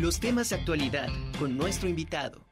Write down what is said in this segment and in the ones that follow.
Los temas de actualidad con nuestro invitado.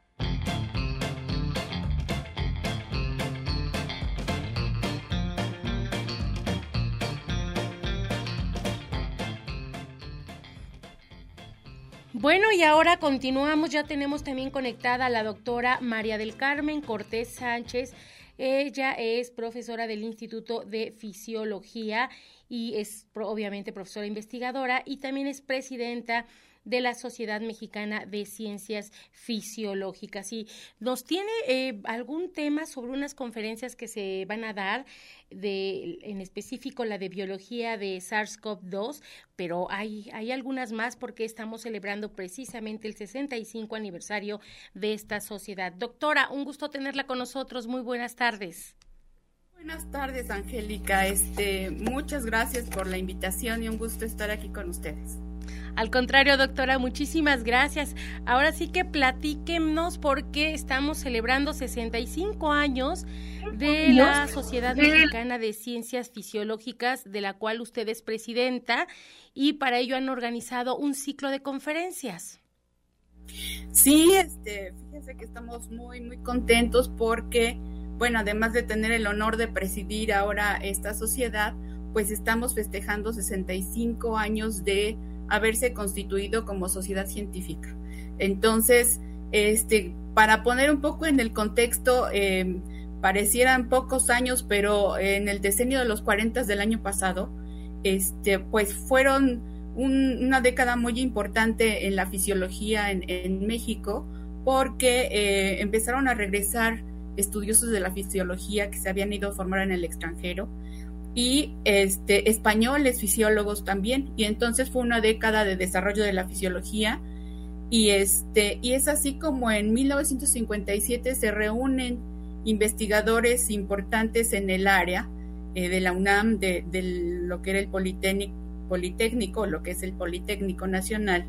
Bueno, y ahora continuamos, ya tenemos también conectada a la doctora María del Carmen Cortés Sánchez. Ella es profesora del Instituto de Fisiología y es obviamente profesora investigadora y también es presidenta de la Sociedad Mexicana de Ciencias Fisiológicas. Y nos tiene eh, algún tema sobre unas conferencias que se van a dar, de, en específico la de biología de SARS-CoV-2, pero hay, hay algunas más porque estamos celebrando precisamente el 65 aniversario de esta sociedad. Doctora, un gusto tenerla con nosotros. Muy buenas tardes. Buenas tardes, Angélica. Este, muchas gracias por la invitación y un gusto estar aquí con ustedes. Al contrario, doctora, muchísimas gracias. Ahora sí que platíquenos porque estamos celebrando 65 años de la Sociedad Mexicana de Ciencias Fisiológicas, de la cual usted es presidenta, y para ello han organizado un ciclo de conferencias. Sí, este, fíjense que estamos muy, muy contentos porque, bueno, además de tener el honor de presidir ahora esta sociedad, pues estamos festejando 65 años de haberse constituido como sociedad científica. Entonces, este, para poner un poco en el contexto, eh, parecieran pocos años, pero en el decenio de los 40 del año pasado, este, pues fueron una década muy importante en la fisiología en, México, porque eh, empezaron a regresar estudiosos de la fisiología que se habían ido a formar en el extranjero y este, españoles fisiólogos también. Y entonces fue una década de desarrollo de la fisiología. Y, este, y es así como en 1957 se reúnen investigadores importantes en el área eh, de la UNAM, de, lo que era el Politécnico, Politécnico, lo que es el Politécnico Nacional,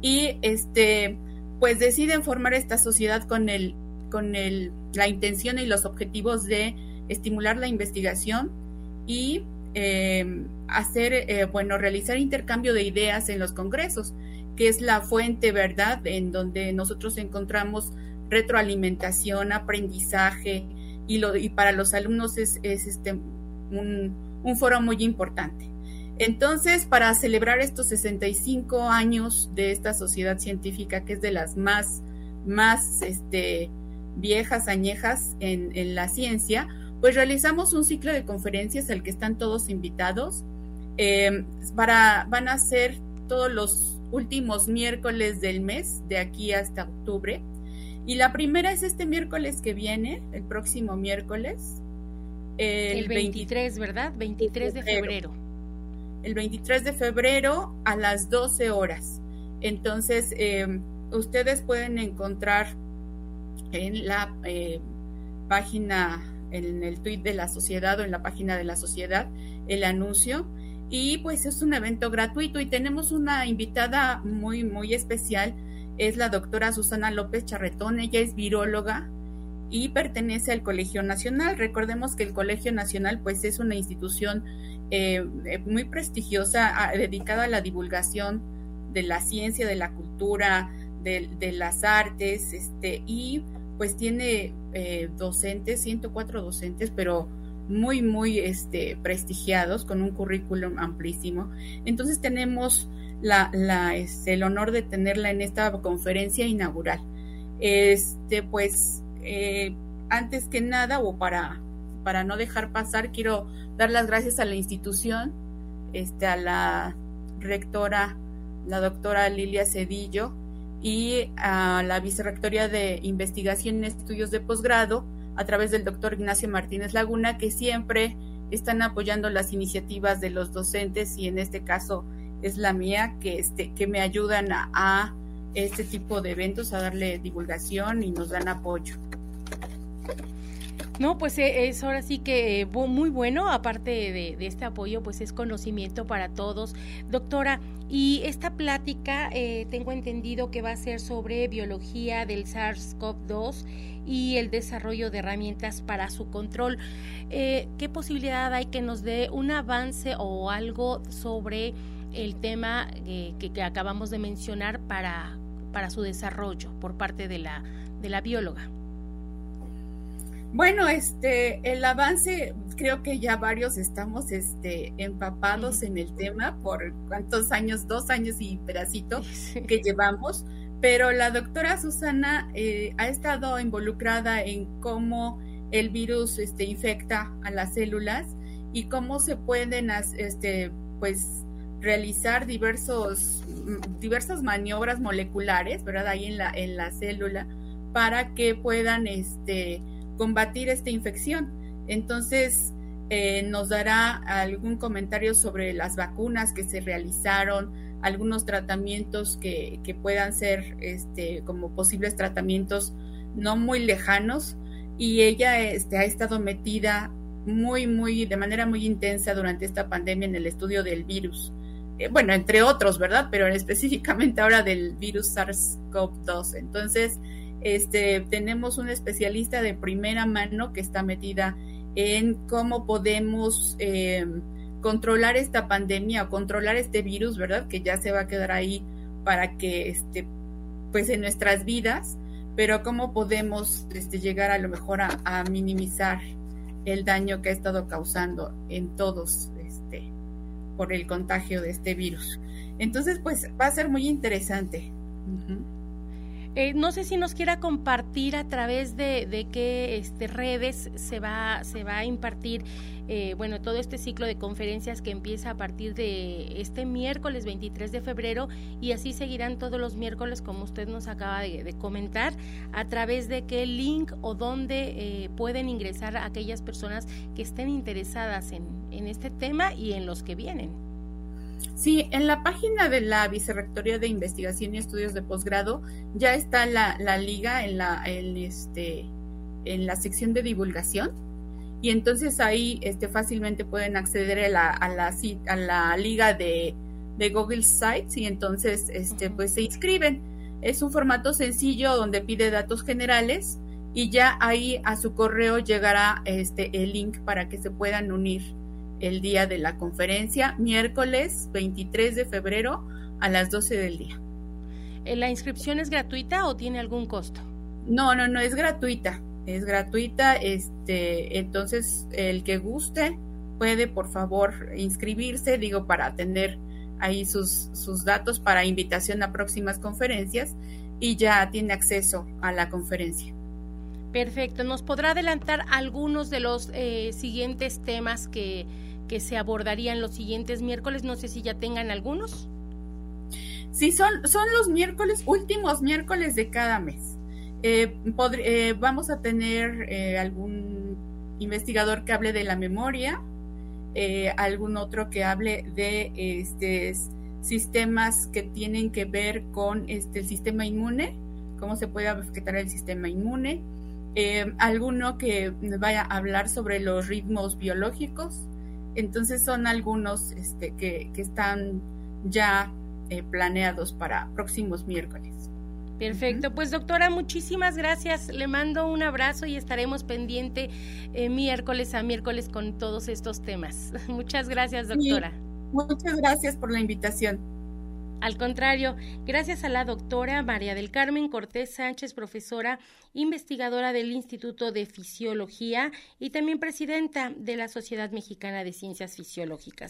y este, pues deciden formar esta sociedad con, el, con el, la intención y los objetivos de estimular la investigación, y eh, hacer, eh, bueno, realizar intercambio de ideas en los congresos, que es la fuente, ¿verdad?, en donde nosotros encontramos retroalimentación, aprendizaje, y, lo, y para los alumnos es, este, un, un, foro muy importante. Entonces, para celebrar estos 65 años de esta sociedad científica, que es de las más, más este, viejas, añejas en, en la ciencia, pues realizamos un ciclo de conferencias al que están todos invitados. Em, para, van a ser todos los últimos miércoles del mes, de aquí hasta octubre. Y la primera es este miércoles que viene, el próximo miércoles. El, 23, ¿verdad? 23 de febrero. El 23 de febrero a las 12 horas. Entonces, em, ustedes pueden encontrar en la eh, página en el tweet de la sociedad o en la página de la sociedad el anuncio. Y pues es un evento gratuito y tenemos una invitada muy, muy especial. Es la doctora Susana López Charretón. Ella es viróloga y pertenece al Colegio Nacional. Recordemos que el Colegio Nacional pues es una institución eh, eh, muy prestigiosa dedicada a la divulgación de la ciencia, de la cultura, de, de las artes, este, y pues tiene eh, docentes, 104 docentes, pero muy, muy este, prestigiados, con un currículum amplísimo. Entonces tenemos la, la, este, el honor de tenerla en esta conferencia inaugural. Este, pues, eh, antes que nada, o para, para no dejar pasar, quiero dar las gracias a la institución, este, a la rectora, la doctora Lilia Cedillo, y a la Vicerrectoría de Investigación y Estudios de Posgrado a través del doctor Ignacio Martínez Laguna, que siempre están apoyando las iniciativas de los docentes y en este caso es la mía, que, este, que me ayudan a este tipo de eventos, a darle divulgación y nos dan apoyo. No, pues eh, es ahora sí que muy bueno, aparte de, este apoyo, pues es conocimiento para todos. Doctora, y esta plática eh, tengo entendido que va a ser sobre biología del SARS-CoV-2 y el desarrollo de herramientas para su control. Eh, ¿Qué posibilidad hay que nos dé un avance o algo sobre el tema que acabamos de mencionar para para su desarrollo por parte de la, de la bióloga? Bueno, este, el avance, creo que ya varios estamos este, empapados en el tema por cuántos años, dos años y pedacito que llevamos, pero la doctora Susana eh, ha estado involucrada en cómo el virus este, infecta a las células y cómo se pueden este, pues, realizar diversos, diversas maniobras moleculares, ¿verdad? Ahí en la, en la célula para que puedan este, combatir esta infección. Entonces, eh, nos dará algún comentario sobre las vacunas que se realizaron, algunos tratamientos que, puedan ser este, como posibles tratamientos no muy lejanos. Y ella este, ha estado metida muy, muy, de manera muy intensa durante esta pandemia en el estudio del virus. Eh, bueno, entre otros, ¿verdad? Pero específicamente ahora del virus SARS-CoV-2. Entonces, este, tenemos un especialista de primera mano que está metida en cómo podemos eh, controlar esta pandemia o controlar este virus, ¿verdad? Que ya se va a quedar ahí para que, este, pues en nuestras vidas, pero cómo podemos este, llegar a lo mejor a, minimizar el daño que ha estado causando en todos este, por el contagio de este virus. Entonces, pues va a ser muy interesante. Eh, no sé si nos quiera compartir a través de, qué este, redes se va, se va a impartir eh, bueno, todo este ciclo de conferencias que empieza a partir de este miércoles 23 de febrero y así seguirán todos los miércoles como usted nos acaba de, comentar, a través de qué link o dónde eh, pueden ingresar aquellas personas que estén interesadas en, en este tema y en los que vienen. Sí, en la página de la Vicerrectoría de Investigación y Estudios de Posgrado ya está la, liga en la, este, en la sección de divulgación. Y entonces ahí este, fácilmente pueden acceder a la, a la, a la liga de, Google Sites y entonces este, pues se inscriben. Es un formato sencillo donde pide datos generales y ya ahí a su correo llegará este, el link para que se puedan unir el día de la conferencia, miércoles 23 de febrero a las 12 del día. Eh, ¿La inscripción es gratuita o tiene algún costo? No, no, no, es gratuita. Es gratuita, este, entonces el que guste puede por favor inscribirse, digo, para tener ahí sus, sus datos para invitación a próximas conferencias y ya tiene acceso a la conferencia. Perfecto. ¿Nos podrá adelantar algunos de los eh, siguientes temas que, que se abordarían los siguientes miércoles. No sé si ya tengan algunos. Sí, son, son los miércoles, últimos miércoles de cada mes. Eh, eh, vamos a tener eh, algún investigador que hable de la memoria, algún otro que hable de este, sistemas que tienen que ver con este, el sistema inmune, cómo se puede afectar el sistema inmune, alguno que vaya a hablar sobre los ritmos biológicos, entonces son algunos este, que, están ya eh, planeados para próximos miércoles. Perfecto, pues doctora, muchísimas gracias. Le mando un abrazo y estaremos pendiente eh, miércoles a miércoles con todos estos temas. Muchas gracias, doctora. muchas gracias por la invitación. Al contrario, gracias a la doctora María del Carmen Cortés Sánchez, profesora investigadora del Instituto de Fisiología y también presidenta de la Sociedad Mexicana de Ciencias Fisiológicas.